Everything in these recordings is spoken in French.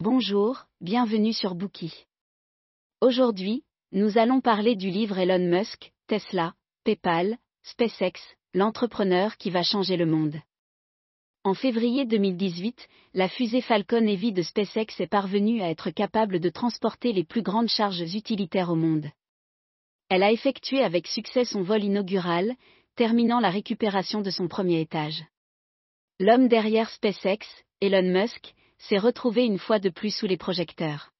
Bonjour, bienvenue sur Bookie. Aujourd'hui, nous allons parler du livre Elon Musk, Tesla, PayPal, SpaceX, l'entrepreneur qui va changer le monde. En février 2018, la fusée Falcon Heavy de SpaceX est parvenue à être capable de transporter les plus grandes charges utilitaires au monde. Elle a effectué avec succès son vol inaugural, terminant la récupération de son premier étage. L'homme derrière SpaceX, Elon Musk, s'est retrouvé une fois de plus sous les projecteurs.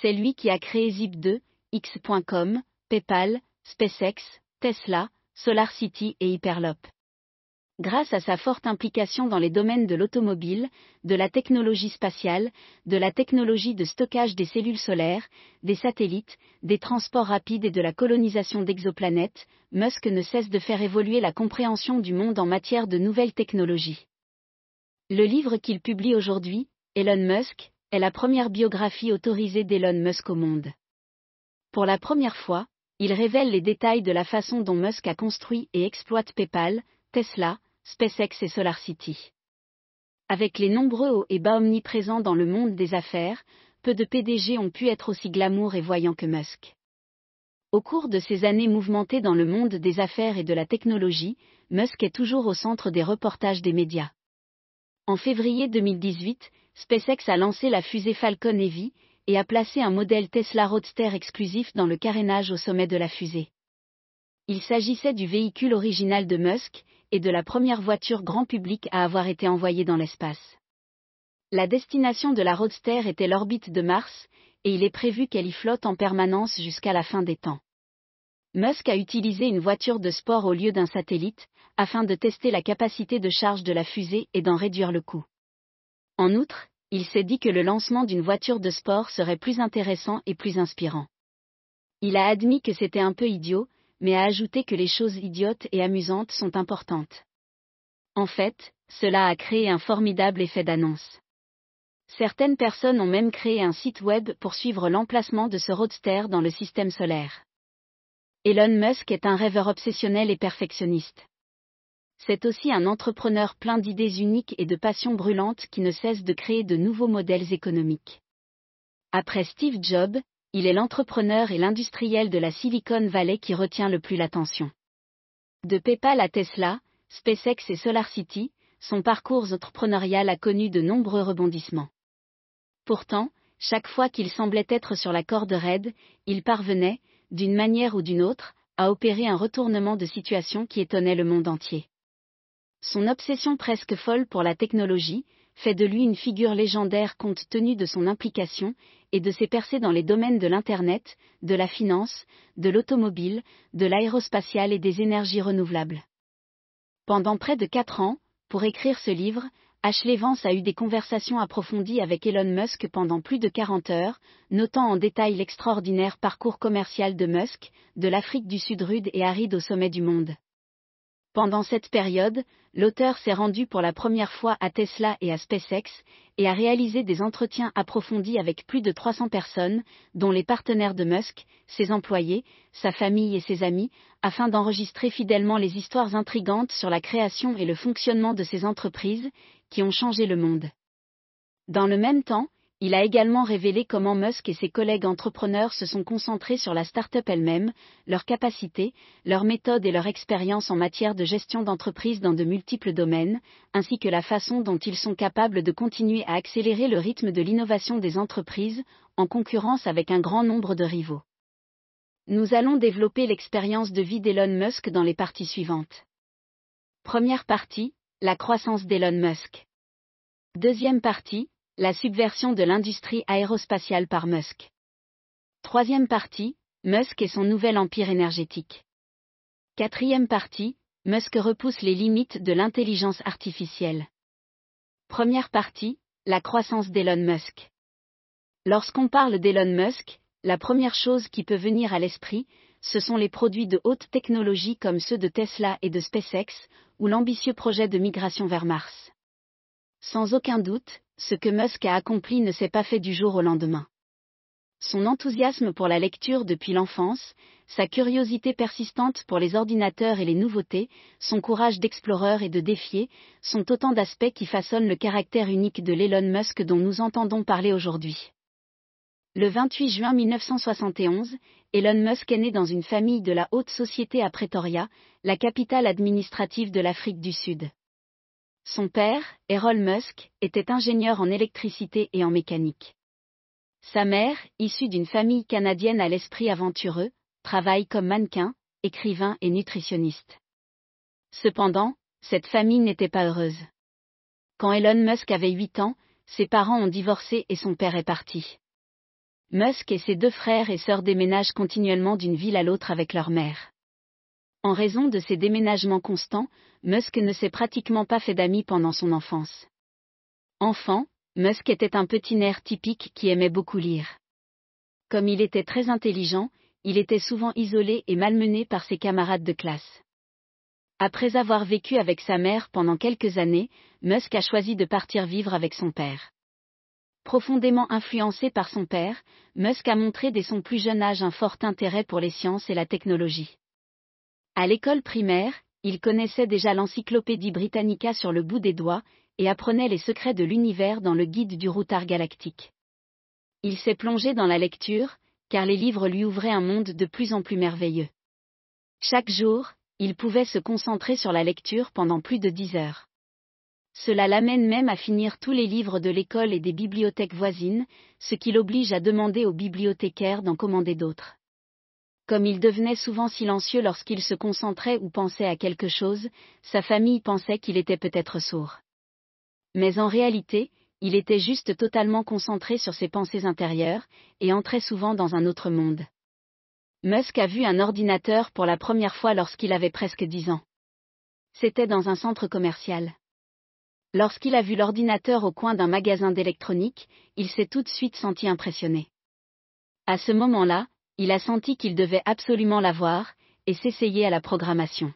C'est lui qui a créé Zip2, X.com, PayPal, SpaceX, Tesla, SolarCity et Hyperloop. Grâce à sa forte implication dans les domaines de l'automobile, de la technologie spatiale, de la technologie de stockage des cellules solaires, des satellites, des transports rapides et de la colonisation d'exoplanètes, Musk ne cesse de faire évoluer la compréhension du monde en matière de nouvelles technologies. Le livre qu'il publie aujourd'hui, Elon Musk, est la première biographie autorisée d'Elon Musk au monde. Pour la première fois, il révèle les détails de la façon dont Musk a construit et exploite PayPal, Tesla, SpaceX et SolarCity. Avec les nombreux hauts et bas omniprésents dans le monde des affaires, peu de PDG ont pu être aussi glamour et voyants que Musk. Au cours de ces années mouvementées dans le monde des affaires et de la technologie, Musk est toujours au centre des reportages des médias. En février 2018, SpaceX a lancé la fusée Falcon Heavy et a placé un modèle Tesla Roadster exclusif dans le carénage au sommet de la fusée. Il s'agissait du véhicule original de Musk, et de la première voiture grand public à avoir été envoyée dans l'espace. La destination de la Roadster était l'orbite de Mars, et il est prévu qu'elle y flotte en permanence jusqu'à la fin des temps. Musk a utilisé une voiture de sport au lieu d'un satellite, afin de tester la capacité de charge de la fusée et d'en réduire le coût. En outre, il s'est dit que le lancement d'une voiture de sport serait plus intéressant et plus inspirant. Il a admis que c'était un peu idiot, mais a ajouté que les choses idiotes et amusantes sont importantes. En fait, cela a créé un formidable effet d'annonce. Certaines personnes ont même créé un site web pour suivre l'emplacement de ce roadster dans le système solaire. Elon Musk est un rêveur obsessionnel et perfectionniste. C'est aussi un entrepreneur plein d'idées uniques et de passions brûlantes qui ne cesse de créer de nouveaux modèles économiques. Après Steve Jobs, il est l'entrepreneur et l'industriel de la Silicon Valley qui retient le plus l'attention. De PayPal à Tesla, SpaceX et SolarCity, son parcours entrepreneurial a connu de nombreux rebondissements. Pourtant, chaque fois qu'il semblait être sur la corde raide, il parvenait, d'une manière ou d'une autre, à opérer un retournement de situation qui étonnait le monde entier. Son obsession presque folle pour la technologie, fait de lui une figure légendaire compte tenu de son implication et de ses percées dans les domaines de l'Internet, de la finance, de l'automobile, de l'aérospatiale et des énergies renouvelables. Pendant près de quatre ans, pour écrire ce livre, Ashley Vance a eu des conversations approfondies avec Elon Musk pendant plus de 40 heures, notant en détail l'extraordinaire parcours commercial de Musk, de l'Afrique du Sud rude et aride au sommet du monde. Pendant cette période, l'auteur s'est rendu pour la première fois à Tesla et à SpaceX, et a réalisé des entretiens approfondis avec plus de 300 personnes, dont les partenaires de Musk, ses employés, sa famille et ses amis, afin d'enregistrer fidèlement les histoires intrigantes sur la création et le fonctionnement de ces entreprises, qui ont changé le monde. Dans le même temps, il a également révélé comment Musk et ses collègues entrepreneurs se sont concentrés sur la start-up elle-même, leurs capacités, leurs méthodes et leur expérience en matière de gestion d'entreprise dans de multiples domaines, ainsi que la façon dont ils sont capables de continuer à accélérer le rythme de l'innovation des entreprises, en concurrence avec un grand nombre de rivaux. Nous allons développer l'expérience de vie d'Elon Musk dans les parties suivantes. Première partie, la croissance d'Elon Musk. Deuxième partie, la subversion de l'industrie aérospatiale par Musk. Troisième partie, Musk et son nouvel empire énergétique. Quatrième partie, Musk repousse les limites de l'intelligence artificielle. Première partie, la croissance d'Elon Musk. Lorsqu'on parle d'Elon Musk, la première chose qui peut venir à l'esprit, ce sont les produits de haute technologie comme ceux de Tesla et de SpaceX, ou l'ambitieux projet de migration vers Mars. Sans aucun doute, ce que Musk a accompli ne s'est pas fait du jour au lendemain. Son enthousiasme pour la lecture depuis l'enfance, sa curiosité persistante pour les ordinateurs et les nouveautés, son courage d'exploreur et de défier, sont autant d'aspects qui façonnent le caractère unique de l'Elon Musk dont nous entendons parler aujourd'hui. Le 28 juin 1971, Elon Musk est né dans une famille de la haute société à Pretoria, la capitale administrative de l'Afrique du Sud. Son père, Errol Musk, était ingénieur en électricité et en mécanique. Sa mère, issue d'une famille canadienne à l'esprit aventureux, travaille comme mannequin, écrivain et nutritionniste. Cependant, cette famille n'était pas heureuse. Quand Elon Musk avait 8 ans, ses parents ont divorcé et son père est parti. Musk et ses deux frères et sœurs déménagent continuellement d'une ville à l'autre avec leur mère. En raison de ces déménagements constants, Musk ne s'est pratiquement pas fait d'amis pendant son enfance. Enfant, Musk était un petit nerf typique qui aimait beaucoup lire. Comme il était très intelligent, il était souvent isolé et malmené par ses camarades de classe. Après avoir vécu avec sa mère pendant quelques années, Musk a choisi de partir vivre avec son père. Profondément influencé par son père, Musk a montré dès son plus jeune âge un fort intérêt pour les sciences et la technologie. À l'école primaire, il connaissait déjà l'encyclopédie Britannica sur le bout des doigts, et apprenait les secrets de l'univers dans le guide du routard galactique. Il s'est plongé dans la lecture, car les livres lui ouvraient un monde de plus en plus merveilleux. Chaque jour, il pouvait se concentrer sur la lecture pendant plus de dix heures. Cela l'amène même à finir tous les livres de l'école et des bibliothèques voisines, ce qui l'oblige à demander aux bibliothécaires d'en commander d'autres. Comme il devenait souvent silencieux lorsqu'il se concentrait ou pensait à quelque chose, sa famille pensait qu'il était peut-être sourd. Mais en réalité, il était juste totalement concentré sur ses pensées intérieures, et entrait souvent dans un autre monde. Musk a vu un ordinateur pour la première fois lorsqu'il avait presque dix ans. C'était dans un centre commercial. Lorsqu'il a vu l'ordinateur au coin d'un magasin d'électronique, il s'est tout de suite senti impressionné. À ce moment-là, il a senti qu'il devait absolument l'avoir, et s'essayer à la programmation.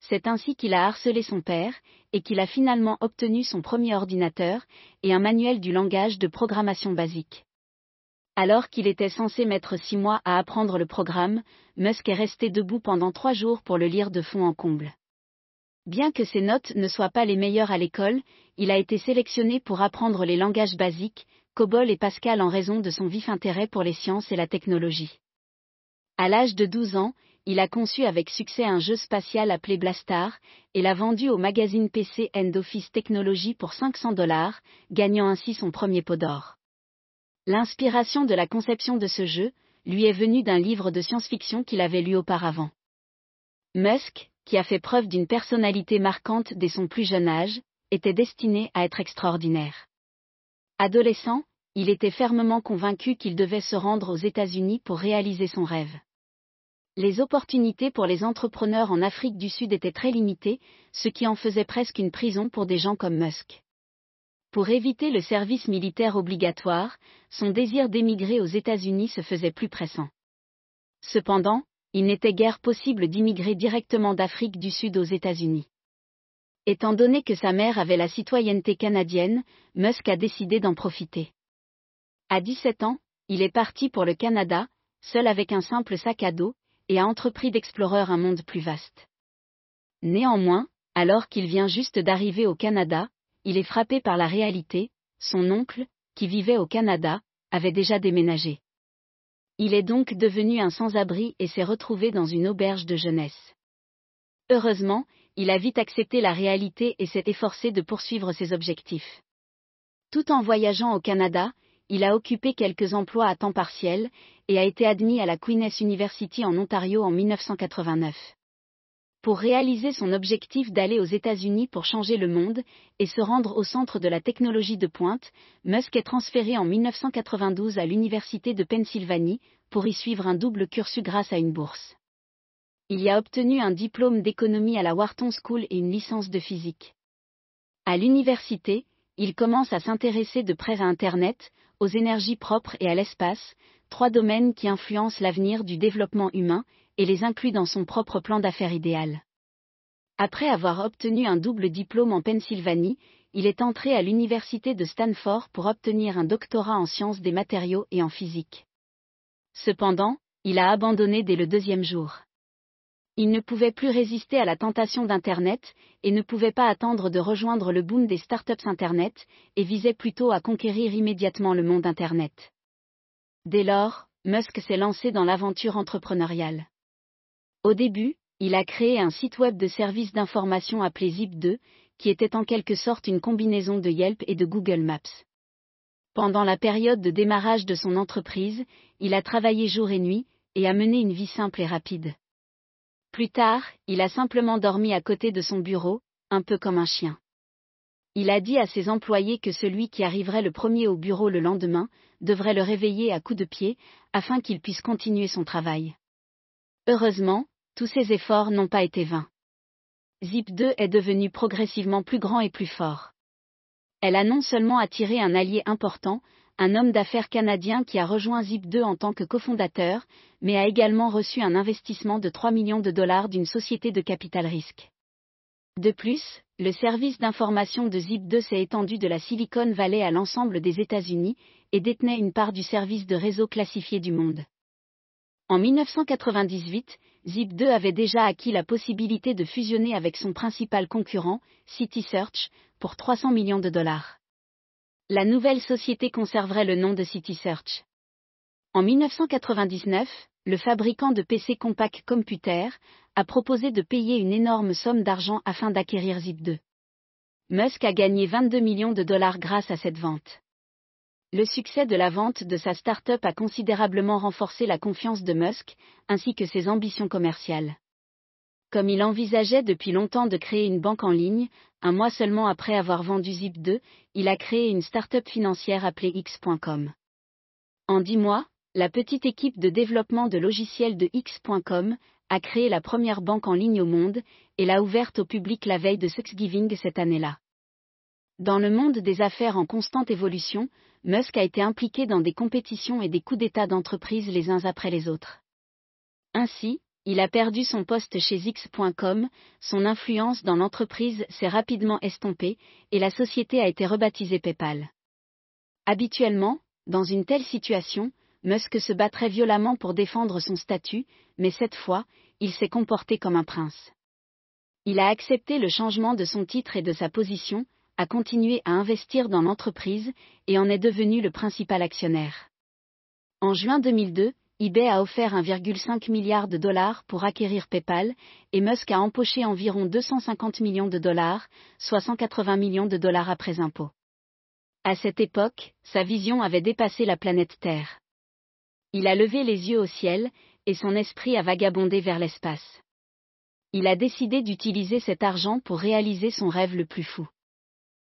C'est ainsi qu'il a harcelé son père, et qu'il a finalement obtenu son premier ordinateur, et un manuel du langage de programmation basique. Alors qu'il était censé mettre six mois à apprendre le programme, Musk est resté debout pendant trois jours pour le lire de fond en comble. Bien que ses notes ne soient pas les meilleures à l'école, il a été sélectionné pour apprendre les langages basiques, COBOL et Pascal en raison de son vif intérêt pour les sciences et la technologie. À l'âge de 12 ans, il a conçu avec succès un jeu spatial appelé Blastar, et l'a vendu au magazine PC End Office Technology pour 500 dollars, gagnant ainsi son premier pot d'or. L'inspiration de la conception de ce jeu, lui est venue d'un livre de science-fiction qu'il avait lu auparavant. Musk, qui a fait preuve d'une personnalité marquante dès son plus jeune âge, était destiné à être extraordinaire. Adolescent, il était fermement convaincu qu'il devait se rendre aux États-Unis pour réaliser son rêve. Les opportunités pour les entrepreneurs en Afrique du Sud étaient très limitées, ce qui en faisait presque une prison pour des gens comme Musk. Pour éviter le service militaire obligatoire, son désir d'émigrer aux États-Unis se faisait plus pressant. Cependant, il n'était guère possible d'immigrer directement d'Afrique du Sud aux États-Unis. Étant donné que sa mère avait la citoyenneté canadienne, Musk a décidé d'en profiter. À 17 ans, il est parti pour le Canada, seul avec un simple sac à dos, et a entrepris d'explorer un monde plus vaste. Néanmoins, alors qu'il vient juste d'arriver au Canada, il est frappé par la réalité, son oncle, qui vivait au Canada, avait déjà déménagé. Il est donc devenu un sans-abri et s'est retrouvé dans une auberge de jeunesse. Heureusement, il a vite accepté la réalité et s'est efforcé de poursuivre ses objectifs. Tout en voyageant au Canada, il a occupé quelques emplois à temps partiel, et a été admis à la Queen's University en Ontario en 1989. Pour réaliser son objectif d'aller aux États-Unis pour changer le monde et se rendre au centre de la technologie de pointe, Musk est transféré en 1992 à l'Université de Pennsylvanie pour y suivre un double cursus grâce à une bourse. Il y a obtenu un diplôme d'économie à la Wharton School et une licence de physique. À l'université, il commence à s'intéresser de près à Internet, aux énergies propres et à l'espace, trois domaines qui influencent l'avenir du développement humain, et les inclut dans son propre plan d'affaires idéal. Après avoir obtenu un double diplôme en Pennsylvanie, il est entré à l'université de Stanford pour obtenir un doctorat en sciences des matériaux et en physique. Cependant, il a abandonné dès le deuxième jour. Il ne pouvait plus résister à la tentation d'Internet, et ne pouvait pas attendre de rejoindre le boom des startups Internet, et visait plutôt à conquérir immédiatement le monde Internet. Dès lors, Musk s'est lancé dans l'aventure entrepreneuriale. Au début, il a créé un site web de service d'information appelé Zip2, qui était en quelque sorte une combinaison de Yelp et de Google Maps. Pendant la période de démarrage de son entreprise, il a travaillé jour et nuit, et a mené une vie simple et rapide. Plus tard, il a simplement dormi à côté de son bureau, un peu comme un chien. Il a dit à ses employés que celui qui arriverait le premier au bureau le lendemain devrait le réveiller à coups de pied, afin qu'il puisse continuer son travail. Heureusement, tous ces efforts n'ont pas été vains. Zip 2 est devenu progressivement plus grand et plus fort. Elle a non seulement attiré un allié important, un homme d'affaires canadien qui a rejoint Zip 2 en tant que cofondateur, mais a également reçu un investissement de 3 millions de dollars d'une société de capital risque. De plus, le service d'information de Zip2 s'est étendu de la Silicon Valley à l'ensemble des États-Unis et détenait une part du service de réseau classifié du monde. En 1998, Zip2 avait déjà acquis la possibilité de fusionner avec son principal concurrent, CitySearch, pour 300 millions de dollars. La nouvelle société conserverait le nom de CitySearch. En 1999, le fabricant de PC Compaq Computer a proposé de payer une énorme somme d'argent afin d'acquérir Zip2. Musk a gagné 22 millions de dollars grâce à cette vente. Le succès de la vente de sa start-up a considérablement renforcé la confiance de Musk, ainsi que ses ambitions commerciales. Comme il envisageait depuis longtemps de créer une banque en ligne, un mois seulement après avoir vendu Zip2, il a créé une start-up financière appelée X.com. En dix mois, la petite équipe de développement de logiciels de X.com a créé la première banque en ligne au monde et l'a ouverte au public la veille de Thanksgiving cette année-là. Dans le monde des affaires en constante évolution, Musk a été impliqué dans des compétitions et des coups d'État d'entreprises les uns après les autres. Ainsi, il a perdu son poste chez X.com, son influence dans l'entreprise s'est rapidement estompée, et la société a été rebaptisée PayPal. Habituellement, dans une telle situation, Musk se battrait violemment pour défendre son statut, mais cette fois, il s'est comporté comme un prince. Il a accepté le changement de son titre et de sa position, a continué à investir dans l'entreprise et en est devenu le principal actionnaire. En juin 2002, eBay a offert 1,5 milliard de dollars pour acquérir PayPal et Musk a empoché environ 250 millions de dollars, soit 180 millions de dollars après impôts. À cette époque, sa vision avait dépassé la planète Terre. Il a levé les yeux au ciel, et son esprit a vagabondé vers l'espace. Il a décidé d'utiliser cet argent pour réaliser son rêve le plus fou.